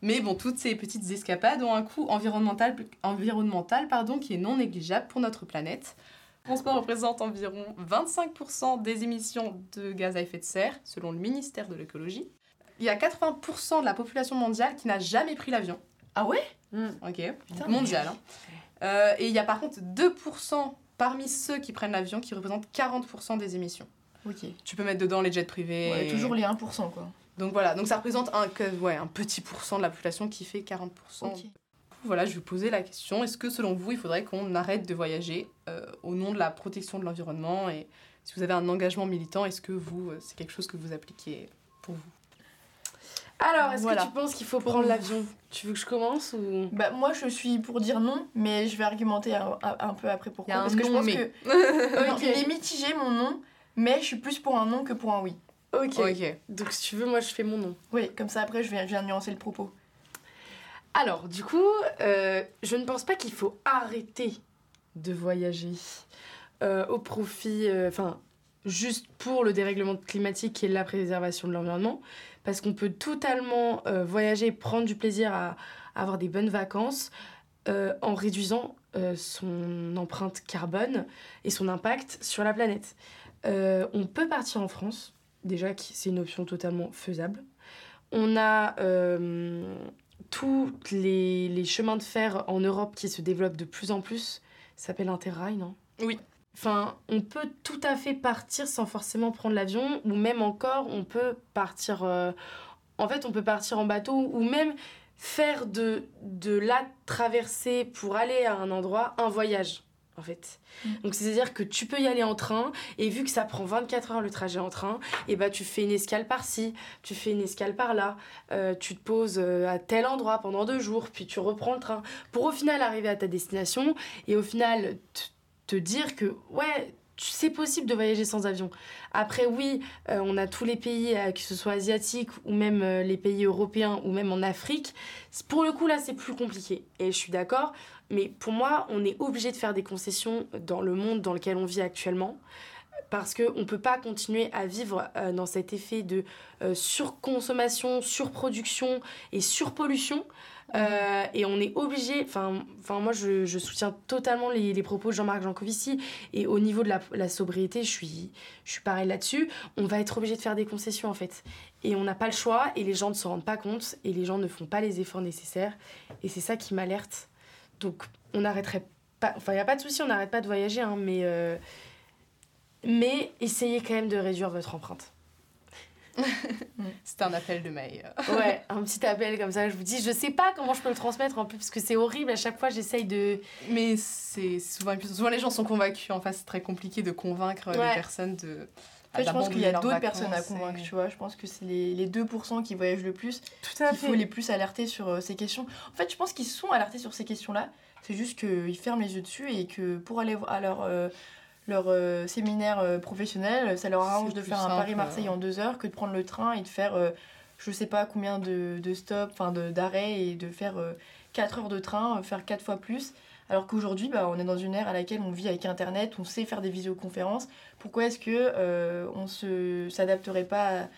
Mais bon, toutes ces petites escapades ont un coût environnemental, environnemental pardon, qui est non négligeable pour notre planète. Le transport représente environ 25% des émissions de gaz à effet de serre, selon le ministère de l'écologie. Il y a 80% de la population mondiale qui n'a jamais pris l'avion. Ah ouais Mm. Ok, mondial. Hein. Euh, et il y a par contre 2% parmi ceux qui prennent l'avion qui représentent 40% des émissions. Ok. Tu peux mettre dedans les jets privés. Ouais, toujours les 1%, quoi. Donc voilà, donc ça représente un, ouais, un petit pourcent de la population qui fait 40%. Voilà, je vais vous poser la question, est-ce que selon vous, il faudrait qu'on arrête de voyager euh, au nom de la protection de l'environnement Et si vous avez un engagement militant, est-ce que vous, euh, c'est quelque chose que vous appliquez pour vous? Alors, est-ce que tu penses qu'il faut prendre l'avion Tu veux que je commence ou Bah moi je suis pour dire non, mais je vais argumenter un, peu après pourquoi. parce que je pense que il est mitigé mon nom, mais je suis plus pour un non que pour un oui. Ok. Donc si tu veux, moi je fais mon nom. Oui, comme ça après je viens, je viens nuancer le propos. Alors du coup, euh, je ne pense pas qu'il faut arrêter de voyager euh, au profit, euh, enfin juste pour le dérèglement climatique et la préservation de l'environnement parce qu'on peut totalement euh, voyager, prendre du plaisir à, avoir des bonnes vacances euh, en réduisant euh, son empreinte carbone et son impact sur la planète. on peut partir en France, déjà c'est une option totalement faisable. On a tous les, les, chemins de fer en Europe qui se développent de plus en plus. Ça s'appelle Interrail, non? Oui. Enfin, on peut tout à fait partir sans forcément prendre l'avion, ou même encore, on peut partir. Euh, en fait, on peut partir en bateau, ou même faire de, de la traversée pour aller à un endroit un voyage, en fait. Mm. Donc, c'est-à-dire que tu peux y aller en train, et vu que ça prend 24 heures le trajet en train, et bah tu fais une escale par-ci, tu fais une escale par-là, euh, tu te poses euh, à tel endroit pendant deux jours, puis tu reprends le train, pour au final arriver à ta destination, et au final te dire que, ouais, c'est possible de voyager sans avion. Après, oui, euh, on a tous les pays, euh, que ce soit asiatiques ou même euh, les pays européens ou même en Afrique. Pour le coup, là, c'est plus compliqué. Et je suis d'accord. Mais pour moi, on est obligé de faire des concessions dans le monde dans lequel on vit actuellement. Parce qu'on ne peut pas continuer à vivre dans cet effet de surconsommation, surproduction et surpollution. Euh, et on est obligé, enfin moi je, soutiens totalement les, propos de Jean-Marc Jancovici et au niveau de la, la, sobriété, je suis, je suis pareil là-dessus, on va être obligé de faire des concessions en fait. Et on n'a pas le choix et les gens ne se rendent pas compte et les gens ne font pas les efforts nécessaires et c'est ça qui m'alerte. Donc on n'arrêterait pas, enfin il n'y a pas de souci, on n'arrête pas de voyager, hein, mais, euh, mais essayez quand même de réduire votre empreinte. C'était un appel de mail. ouais, un petit appel comme ça. Je vous dis, je sais pas comment je peux le transmettre en plus, parce que c'est horrible. À chaque fois, j'essaye de. Mais c'est souvent, souvent les gens sont convaincus. En fait, c'est très compliqué de convaincre les personnes de. En fait, je pense qu'il y a d'autres personnes à convaincre, tu vois. Je pense que c'est les, les 2% qui voyagent le plus. Tout à Il faut les plus alerter sur euh, ces questions. En fait, je pense qu'ils sont alertés sur ces questions-là. C'est juste qu'ils ferment les yeux dessus et que pour aller à leur, euh, leur euh, séminaire professionnel, ça leur arrange de faire un Paris-Marseille en deux heures que de prendre le train et de faire je sais pas combien de, de stops, enfin d'arrêts et de faire 4 heures de train, faire 4 fois plus. Alors qu'aujourd'hui, bah, on est dans une ère à laquelle on vit avec Internet, on sait faire des visioconférences. Pourquoi est-ce que euh, on ne s'adapterait pas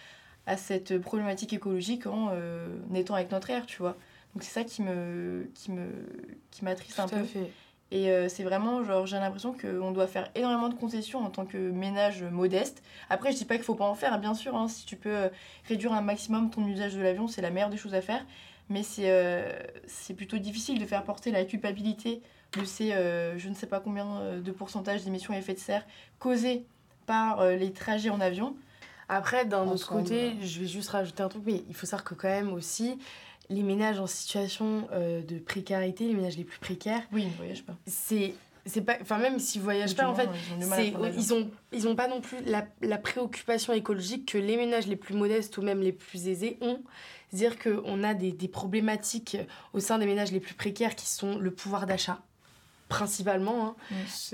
à, cette problématique écologique en euh, étant avec notre ère, tu vois? Donc c'est ça qui me qui me qui m'attriste un peu. Fait. Et euh, c'est vraiment, genre, j'ai l'impression qu'on doit faire énormément de concessions en tant que ménage modeste. Après, je dis pas qu'il faut pas en faire, bien sûr. Hein. si tu peux réduire un maximum ton usage de l'avion, c'est la meilleure des choses à faire. Mais c'est plutôt difficile de faire porter la culpabilité de ces euh, je ne sais pas combien euh, de pourcentage d'émissions à effet de serre causées par euh, les trajets en avion. Après, d'un autre côté, je vais juste rajouter un truc, mais il faut savoir que quand même aussi, les ménages en situation de précarité, les ménages les plus précaires, oui, ils ne voyagent pas. C'est c'est pas enfin même s'ils voyagent pas en fait ils ont, ils ont ils ont pas non plus la, la, préoccupation écologique que les ménages les plus modestes ou même les plus aisés ont dire qu'on a des, des problématiques au sein des ménages les plus précaires qui sont le pouvoir d'achat principalement, hein.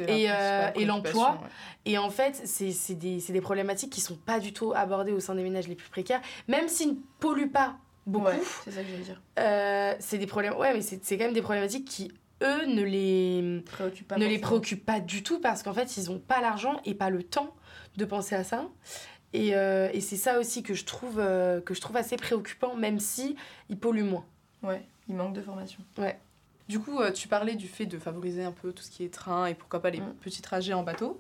et, euh, et l'emploi. Et en fait, c'est des, des, problématiques qui sont pas du tout abordées au sein des ménages les plus précaires, même s'ils ne polluent pas beaucoup. c'est ça que je dire. Euh, c'est des problèmes, ouais, mais c'est quand même des problématiques qui eux ne les préoccupent pas, ne les préoccupent pas du tout parce qu'en fait ils ont pas l'argent et pas le temps de penser à ça. Et, euh, et c'est ça aussi que je trouve que je trouve assez préoccupant, même si ils polluent moins. Ouais, il manque de formation. Ouais. Du coup, euh, tu parlais du fait de favoriser un peu tout ce qui est train et pourquoi pas les mm. petits trajets en bateau.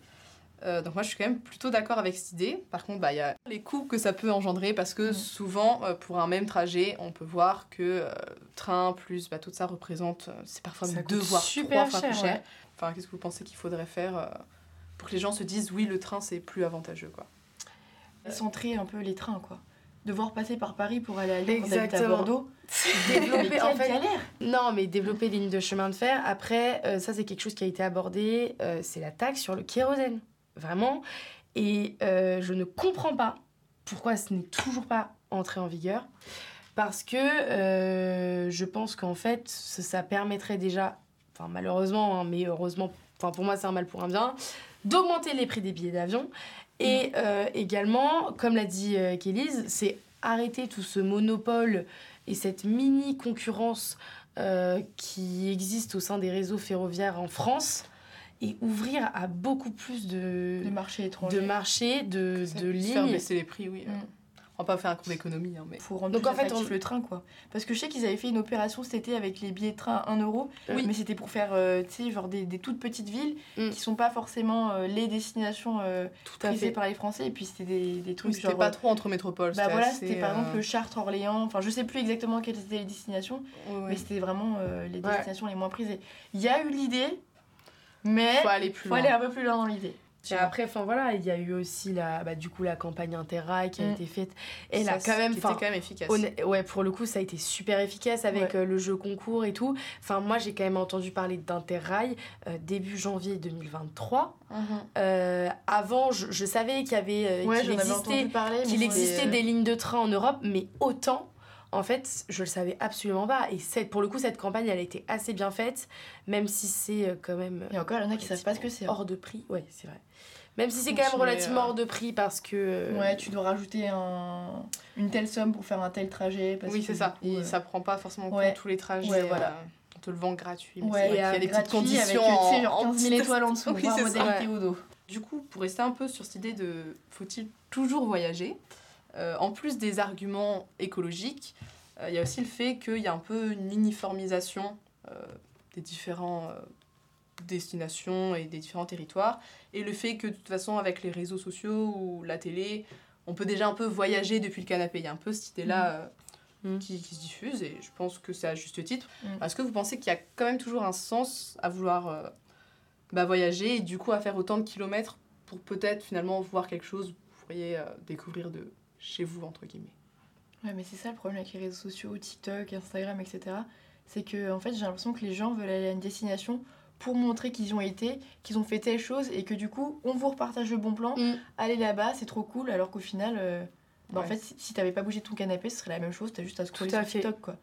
Euh, donc moi, je suis quand même plutôt d'accord avec cette idée. Par contre, bah, il y a les coûts que ça peut engendrer parce que mm. souvent, euh, pour un même trajet, on peut voir que train plus bateau de ça représente, c'est parfois deux voire trois fois plus cher. Enfin, qu'est-ce que vous pensez qu'il faudrait faire pour que les gens se disent oui, le train c'est plus avantageux quoi? Centrer un peu les trains quoi devoir passer par Paris pour aller à Lyon à Bordeaux. développer en fait non mais développer des lignes de chemin de fer après euh, ça c'est quelque chose qui a été abordé euh, c'est la taxe sur le kérosène vraiment. Et euh, je ne comprends pas pourquoi ce n'est toujours pas entré en vigueur. Parce que je pense qu'en fait ça, permettrait déjà enfin malheureusement hein, mais heureusement enfin pour moi c'est un mal pour un bien d'augmenter les prix des billets d'avion. Et euh, également, comme l'a dit euh, c'est arrêter tout ce monopole et cette mini concurrence euh, qui existe au sein des réseaux ferroviaires en France et ouvrir à beaucoup plus de, de marchés étrangers, de, marchés, de, de lignes. Faire baisser les prix, oui. Mm on va pas faire un cours d'économie. Hein, mais... Pour rendre Donc en fait, on... le train, quoi. Parce que je sais qu'ils avaient fait une opération cet été avec les billets de train à 1 euro. Oui. Mais c'était pour faire, euh, tu sais, genre des, des, toutes petites villes mm. qui sont pas forcément euh, les destinations euh, Tout prisées par les Français. Et puis c'était des, des trucs C'était pas trop entre métropoles. Bah voilà, c'était par exemple Chartres-Orléans. Enfin, je sais plus exactement quelles étaient les destinations. mais c'était vraiment les destinations les moins prisées. Il y a eu l'idée, mais faut aller plus faut aller un peu plus loin dans l'idée. Et après, enfin voilà, il y a eu aussi la, bah, du coup la campagne Interrail qui a mm. été faite. Et là, quand même, quand même efficace. ouais, pour le coup, ça a été super efficace avec euh, le jeu concours et tout. Enfin, moi, j'ai quand même entendu parler d'Interrail euh, début janvier 2023. Mm-hmm. Euh, avant, je, je savais qu'il y avait, qu'il existait, qu'il existait des lignes de train en Europe, mais autant en fait, je le savais absolument pas. Et cette, pour le coup, cette campagne, elle a été assez bien faite, même si c'est euh, quand même. Et encore, il y en a qui savent pas ce que c'est. Hein. Hors de prix, ouais, c'est vrai. Même si c'est quand même relativement hors de prix parce que. Euh, ouais, tu dois rajouter un... une telle somme pour faire un tel trajet. oui, c'est ça. Et ça prend pas forcément compte tous les trajets. Ouais, voilà. Euh, on te le vend gratuit. ouais, il y a des petites conditions. Avec, en, 15 000 étoiles en dessous. oui, ça. Au dos. Du coup, pour rester un peu sur cette idée de faut-il toujours voyager, en plus des arguments écologiques, euh, il y a aussi le fait qu'il y a un peu une uniformisation euh, des différentes euh, destinations et des différents territoires. Et le fait que de toute façon, avec les réseaux sociaux ou la télé, on peut déjà un peu voyager depuis le canapé. Il y a un peu cette idée-là mm. mm. qui, qui, se diffuse et je pense que c'est à juste titre. Mm. Est-ce que vous pensez qu'il y a quand même toujours un sens à vouloir bah, voyager et du coup à faire autant de kilomètres pour peut-être finalement voir quelque chose vous pourriez découvrir de chez vous, entre guillemets Ouais, mais c'est ça le problème avec les réseaux sociaux, TikTok, Instagram, etc. C'est que en fait, j'ai l'impression que les gens veulent aller à une destination pour montrer qu'ils y ont été, qu'ils ont fait telle chose et que du coup, on vous repartage le bon plan. Mm. Allez là-bas, c'est trop cool. Alors qu'au final, euh, bah, en fait, si, t'avais pas bougé ton canapé, ce serait la même chose. T'as juste à scroller Tout à sur fait. TikTok, quoi.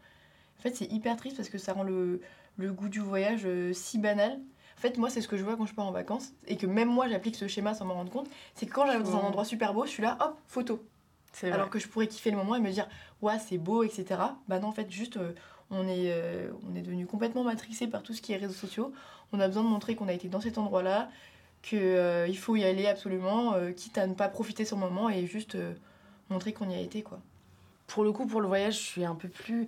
En fait, c'est hyper triste parce que ça rend le, le goût du voyage euh, si banal. En fait, moi, c'est ce que je vois quand je pars en vacances et que même moi, j'applique ce schéma sans m'en rendre compte. C'est que quand j'arrive dans un Souvent. endroit super beau, je suis là, hop, photo. Alors que je pourrais kiffer le moment et me dire, ouais, c'est beau, etc. Bah non, en fait, juste, euh, on est, euh, on est devenu complètement matrixé par tout ce qui est réseaux sociaux. On a besoin de montrer qu'on a été dans cet endroit-là, qu'il faut y aller absolument, euh, quitte à ne pas profiter le moment et juste euh, montrer qu'on y a été, quoi. pour le coup, pour le voyage, je suis un peu plus.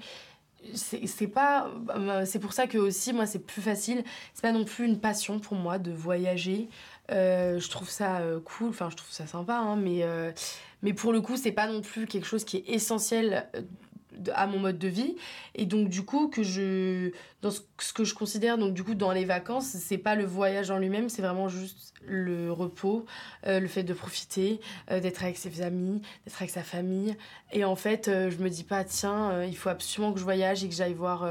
C'est pas. euh, C'est pour ça que aussi, moi, c'est plus facile. C'est pas non plus une passion pour moi de voyager. Euh, je trouve ça euh, cool, enfin, je trouve ça sympa, hein, mais, euh, mais pour le coup, c'est pas non plus quelque chose qui est essentiel euh, à mon mode de vie. Et donc, du coup, que je. Dans ce, que je considère, donc, du coup, dans les vacances, c'est pas le voyage en lui-même, c'est vraiment juste le repos, euh, le fait de profiter, euh, d'être avec ses amis, d'être avec sa famille. Et en fait, euh, je me dis pas, tiens, il faut absolument que je voyage et que j'aille voir,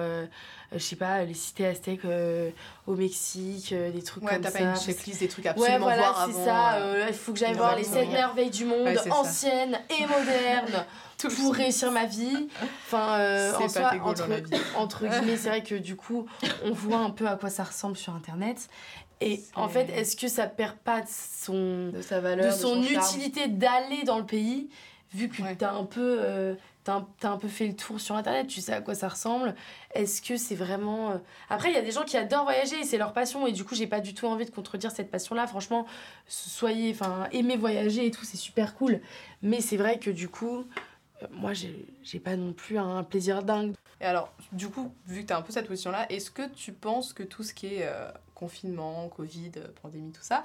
je sais pas, les cités aztèques euh, au Mexique, euh, des trucs Ouais, comme t'as ça. pas une checklist des trucs à Ouais, absolument voilà, voir c'est ça. euh, il faut que j'aille voir les sept merveilles du monde, Ouais, ça. anciennes et modernes, tout pour réussir ma vie. Enfin, en soi, entre, entre guillemets, c'est vrai que du coup, on voit un peu à quoi ça ressemble sur Internet. Et en fait, est-ce que ça perd pas de son De sa valeur, de son, utilité d'aller dans le pays, vu que Ouais. t'as un peu t'as un, t'as peu fait le tour sur internet, tu sais à quoi ça ressemble. Est-ce que c'est vraiment euh, Après, il y a des gens qui adorent voyager c'est leur passion et du coup, j'ai pas du tout envie de contredire cette passion-là. Franchement, soyez, enfin, aimez voyager et tout, c'est super cool. Mais c'est vrai que du coup, euh, moi, j'ai pas non plus un plaisir dingue. Et alors, du coup, vu que tu as un peu cette position-là, est-ce que tu penses que tout ce qui est euh, confinement, Covid, pandémie, tout ça,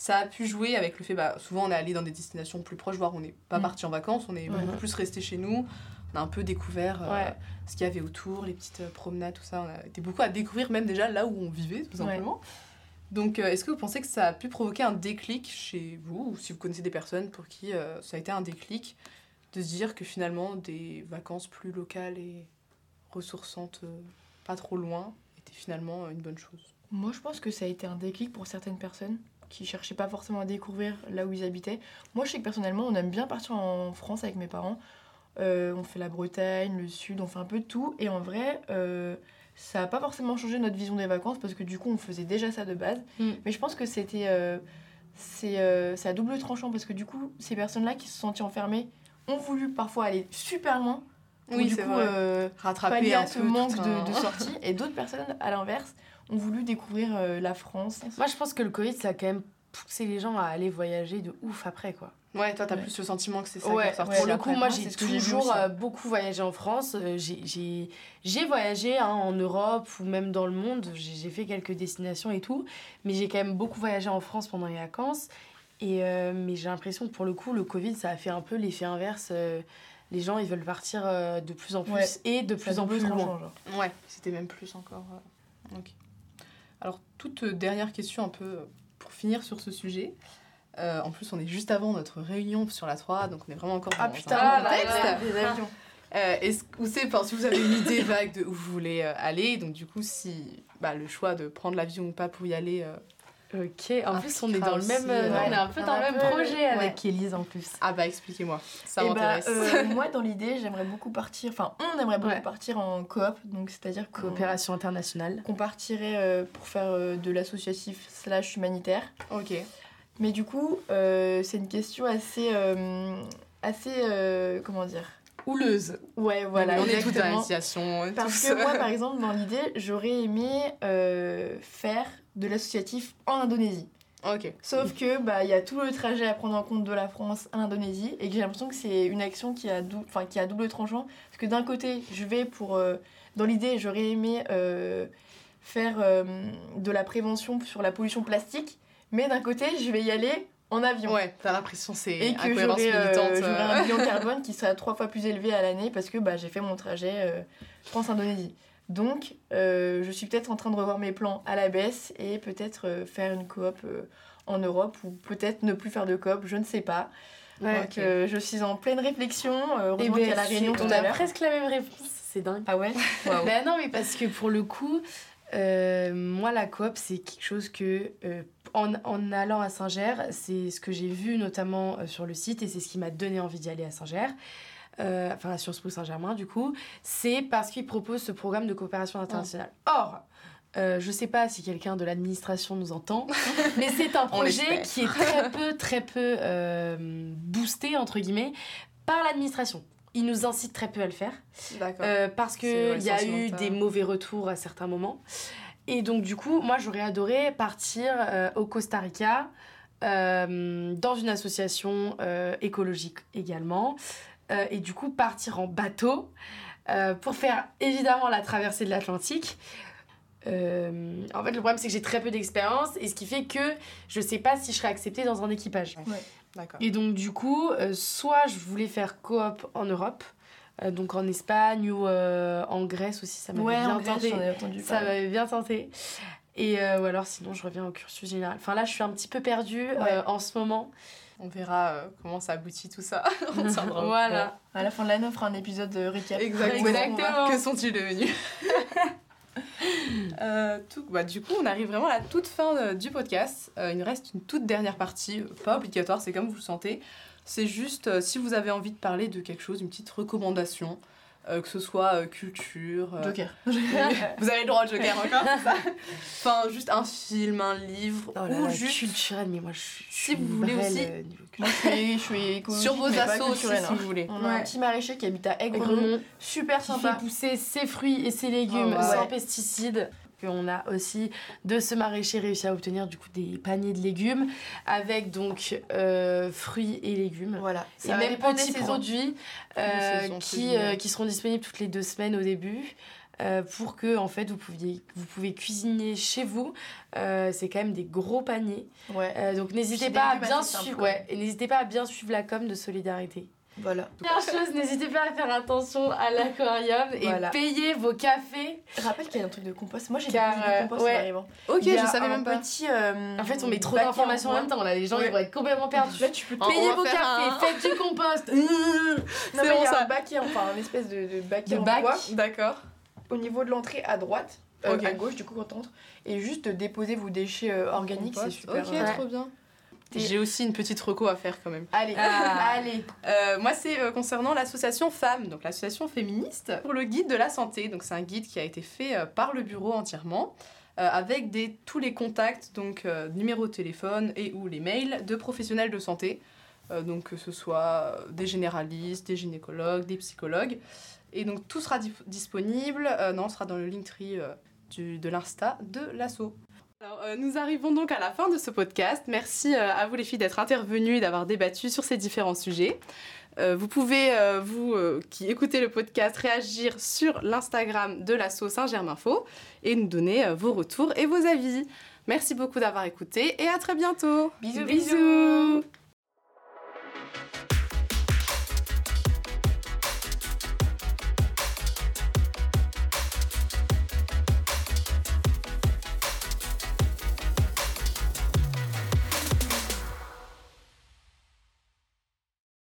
ça a pu jouer avec le fait, bah, souvent on est allé dans des destinations plus proches, voire on n'est pas Mm. parti en vacances, on est Ouais. beaucoup plus resté chez nous, on a un peu découvert euh, Ouais. ce qu'il y avait autour, les petites euh, promenades, tout ça, on a été beaucoup à découvrir même déjà là où on vivait, tout Ouais. simplement. Donc, euh, est-ce que vous pensez que ça a pu provoquer un déclic chez vous, ou si vous connaissez des personnes pour qui euh, ça a été un déclic, de se dire que finalement des vacances plus locales et ressourçantes, pas trop loin, étaient finalement une bonne chose? Moi, je pense que ça a été un déclic pour certaines personnes qui cherchaient pas forcément à découvrir là où ils habitaient. Moi, je sais que personnellement, on aime bien partir en France avec mes parents. Euh, on fait la Bretagne, le Sud, on fait un peu de tout. Et en vrai, euh, ça n'a pas forcément changé notre vision des vacances parce que du coup, on faisait déjà ça de base. Mm. Mais je pense que c'était. euh, c'est euh, c'est à double tranchant parce que du coup, ces personnes-là qui se sont senties enfermées ont voulu parfois aller super loin. Pour, Oui, du c'est coup, vrai. Rattraper pallier un à ce peu manque de, de sortie. Et d'autres personnes, à l'inverse, ont voulu découvrir euh, la France. Moi, je pense que le Covid, ça a quand même poussé les gens à aller voyager de ouf après, quoi. Ouais, toi, t'as Ouais. plus le sentiment que c'est ça Ouais, qui ressorti pour le coup, moi j'ai toujours euh, beaucoup voyagé en France. Euh, j'ai- J'ai j'ai voyagé hein, en Europe ou même dans le monde. J'ai fait quelques destinations et tout. Mais j'ai quand même beaucoup voyagé en France pendant les vacances. Et, euh, mais j'ai l'impression que pour le coup, le Covid, ça a fait un peu l'effet inverse. Euh, les gens, ils veulent partir euh, de plus en plus Ouais. et de Ça plus en plus loin. genre. Ouais, c'était même plus encore. euh, Ok. Alors, toute dernière question un peu euh, pour finir sur ce sujet. Euh, en plus, on est juste avant notre réunion sur la 3, donc on est vraiment encore dans Ah un putain, là contexte. là, les avions. Euh, est-ce que vous savez, enfin, si vous avez une idée vague de où vous voulez euh, aller, donc du coup, si bah, le choix de prendre l'avion ou pas pour y aller, Ok, en Ah, plus on est dans le même, euh, on est un peu on dans le même peu- projet avec ouais. Elise en plus. ah bah expliquez-moi, ça Eh bah, m'intéresse. euh, moi, dans l'idée, j'aimerais beaucoup partir. Enfin, on aimerait beaucoup Ouais. partir en coop. Donc, c'est-à-dire qu'on Coopération internationale. qu'on partirait euh, pour faire euh, de l'associatif slash humanitaire. ok. Mais du coup, euh, c'est une question assez. euh, assez. euh, comment dire? Houleuse. Ouais, voilà. on est toutes dans exactement. euh, Parce que moi, par exemple, dans l'idée, j'aurais aimé euh, faire de l'associatif en Indonésie. Ok. Sauf que bah il y a tout le trajet à prendre en compte de la France à l'Indonésie et que j'ai l'impression que c'est une action qui a dou- enfin qui a double tranchant parce que d'un côté je vais pour euh, dans l'idée j'aurais aimé euh, faire euh, de la prévention sur la pollution plastique mais d'un côté je vais y aller en avion Ouais, t'as l'impression c'est et que j'aurai un bilan carbone qui sera trois fois plus élevé à l'année parce que bah, j'ai fait mon trajet euh, France-Indonésie. Donc, euh, je suis peut-être en train de revoir mes plans à la baisse et peut-être euh, faire une coop euh, en Europe ou peut-être ne plus faire de coop, je ne sais pas. Ouais. Donc, je suis en pleine réflexion. Et y a la ben, réunion on tout a presque la même réponse. C'est dingue. Ah ouais? Bah non, mais parce que pour le coup, moi, la coop, c'est quelque chose que, en, en, allant à Saint-Ger, c'est ce que j'ai vu notamment sur le site et c'est ce qui m'a donné envie d'y aller à Saint-Ger. Enfin, à Sciences Po Saint-Germain, du coup. C'est parce qu'ils proposent ce programme de coopération internationale. Or, je ne sais pas si quelqu'un de l'administration nous entend, mais c'est un projet qui est très peu, très peu boosté, entre guillemets, par l'administration il nous incite très peu à le faire. Euh, parce qu'il y a eu des mauvais retours à certains moments. Et donc, du coup, moi, j'aurais adoré partir euh, au Costa Rica, euh, dans une association écologique également. Et du coup, partir en bateau pour faire évidemment la traversée de l'Atlantique. en fait, le problème, c'est que j'ai très peu d'expérience et ce qui fait que je sais pas si je serai acceptée dans un équipage. Et donc, du coup, euh, soit je voulais faire coop en Europe, euh, donc en Espagne ou euh, en Grèce aussi, ça m'avait bien tenté. ça m'avait bien tenté. Et ou alors, sinon, je reviens au cursus général. Enfin, là, je suis un petit peu perdue en ce moment. On verra comment ça aboutit tout ça. voilà. À la fin de l'année, on fera un épisode de récap. Exactement. Que sont-ils devenus Euh, tout, bah, du coup, on arrive vraiment à la toute fin euh, du podcast. Euh, il nous reste une toute dernière partie, pas obligatoire, c'est comme vous le sentez. C'est juste si vous avez envie de parler de quelque chose, une petite recommandation, que ce soit culture. Joker. vous avez le droit de Joker encore, ça Enfin, juste un film, un livre, oh ou juste. culturel, mais moi je suis. Si vous voulez aussi. moi je suis, Sur vos assos aussi, si hein. vous voulez. On a un petit maraîcher qui habite à Aigremont, super sympa. Qui fait pousser ses fruits et ses légumes oh, sans pesticides. On a aussi de ce maraîcher réussi à obtenir du coup des paniers de légumes avec donc euh, fruits et légumes. Voilà. Et même petits produits euh, qui, euh, qui seront disponibles toutes les deux semaines au début. pour que en fait vous pouviez vous pouvez cuisiner chez vous c'est quand même des gros paniers ouais. donc n'hésitez pas à bien suivre ouais, n'hésitez pas à bien suivre la com de solidarité voilà. Première chose, n'hésitez pas à faire attention à l'aquarium et payer vos cafés. Rappelle qu'il y a un truc de compost. Moi j'ai Car, de compost ouais. en arrivant. Ok, je savais même pas. Petit, euh, en fait, on met trop d'informations en même temps. Là, les gens ils vont être complètement perdus. Là, tu peux payer vos cafés, faites du compost. non, mais il y a un baquet, enfin, un espèce de, de baquet de en bac. bois. D'accord. Au niveau de l'entrée à droite, euh, à gauche, du coup, quand on entre. Et juste déposer vos déchets euh, organiques, c'est super. Ok, trop bien. J'ai aussi une petite reco à faire quand même. Allez, ah. allez. Euh, moi, c'est euh, concernant l'association Femmes, donc l'association féministe pour le guide de la santé. Donc, c'est un guide qui a été fait euh, par le bureau entièrement, avec des, tous les contacts, donc numéro de téléphone et ou les mails de professionnels de santé. donc, que ce soit des généralistes, des gynécologues, des psychologues. Et donc, tout sera disponible. non, sera dans le Linktree de l'Insta de l'asso. Alors, euh, nous arrivons donc à la fin de ce podcast. Merci euh, à vous les filles d'être intervenues et d'avoir débattu sur ces différents sujets. Euh, vous pouvez, vous qui écoutez le podcast, réagir sur l'Instagram de l'asso Saint-Germain-Faux et nous donner vos retours et vos avis. Merci beaucoup d'avoir écouté et à très bientôt. Bisous. bisous.